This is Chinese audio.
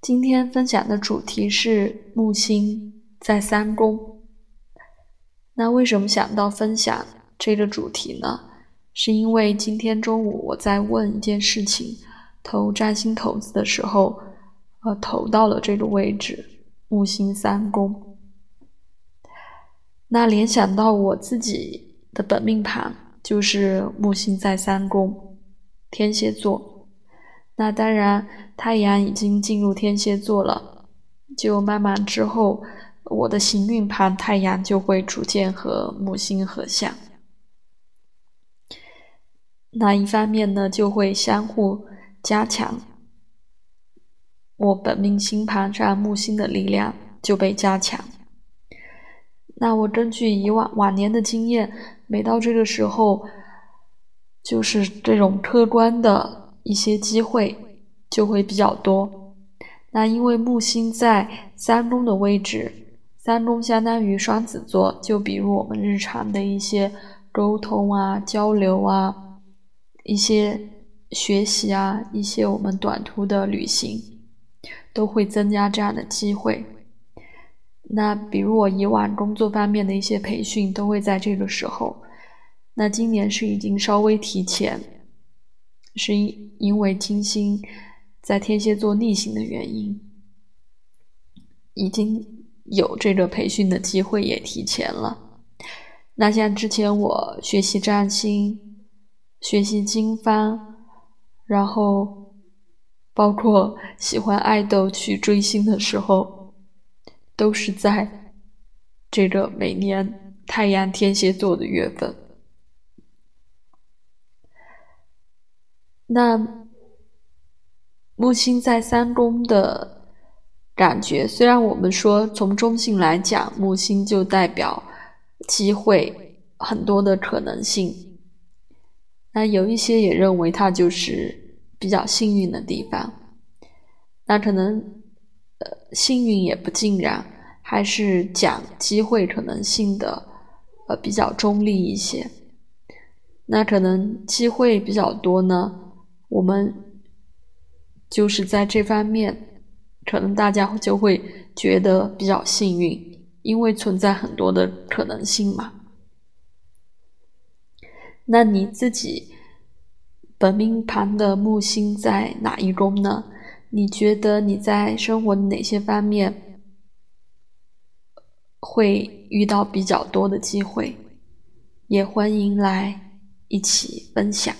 今天分享的主题是木星在三宫。那为什么想到分享这个主题呢？是因为今天中午我在问一件事情，投占星骰子的时候，呃，投到了这个位置，木星三宫。那联想到我自己的本命盘，就是木星在三宫，天蝎座。那当然，太阳已经进入天蝎座了，就慢慢之后，我的行运盘太阳就会逐渐和木星合相。那一方面呢，就会相互加强，我本命星盘上木星的力量就被加强。那我根据以往往年的经验，每到这个时候，就是这种客观的。一些机会就会比较多。那因为木星在三宫的位置，三宫相当于双子座，就比如我们日常的一些沟通啊、交流啊、一些学习啊、一些我们短途的旅行，都会增加这样的机会。那比如我以往工作方面的一些培训，都会在这个时候。那今年是已经稍微提前。是因因为金星在天蝎座逆行的原因，已经有这个培训的机会也提前了。那像之前我学习占星、学习经方，然后包括喜欢爱豆去追星的时候，都是在这个每年太阳天蝎座的月份。那木星在三宫的感觉，虽然我们说从中性来讲，木星就代表机会很多的可能性，那有一些也认为它就是比较幸运的地方。那可能呃幸运也不尽然，还是讲机会可能性的呃比较中立一些。那可能机会比较多呢。我们就是在这方面，可能大家就会觉得比较幸运，因为存在很多的可能性嘛。那你自己本命盘的木星在哪一宫呢？你觉得你在生活的哪些方面会遇到比较多的机会？也欢迎来一起分享。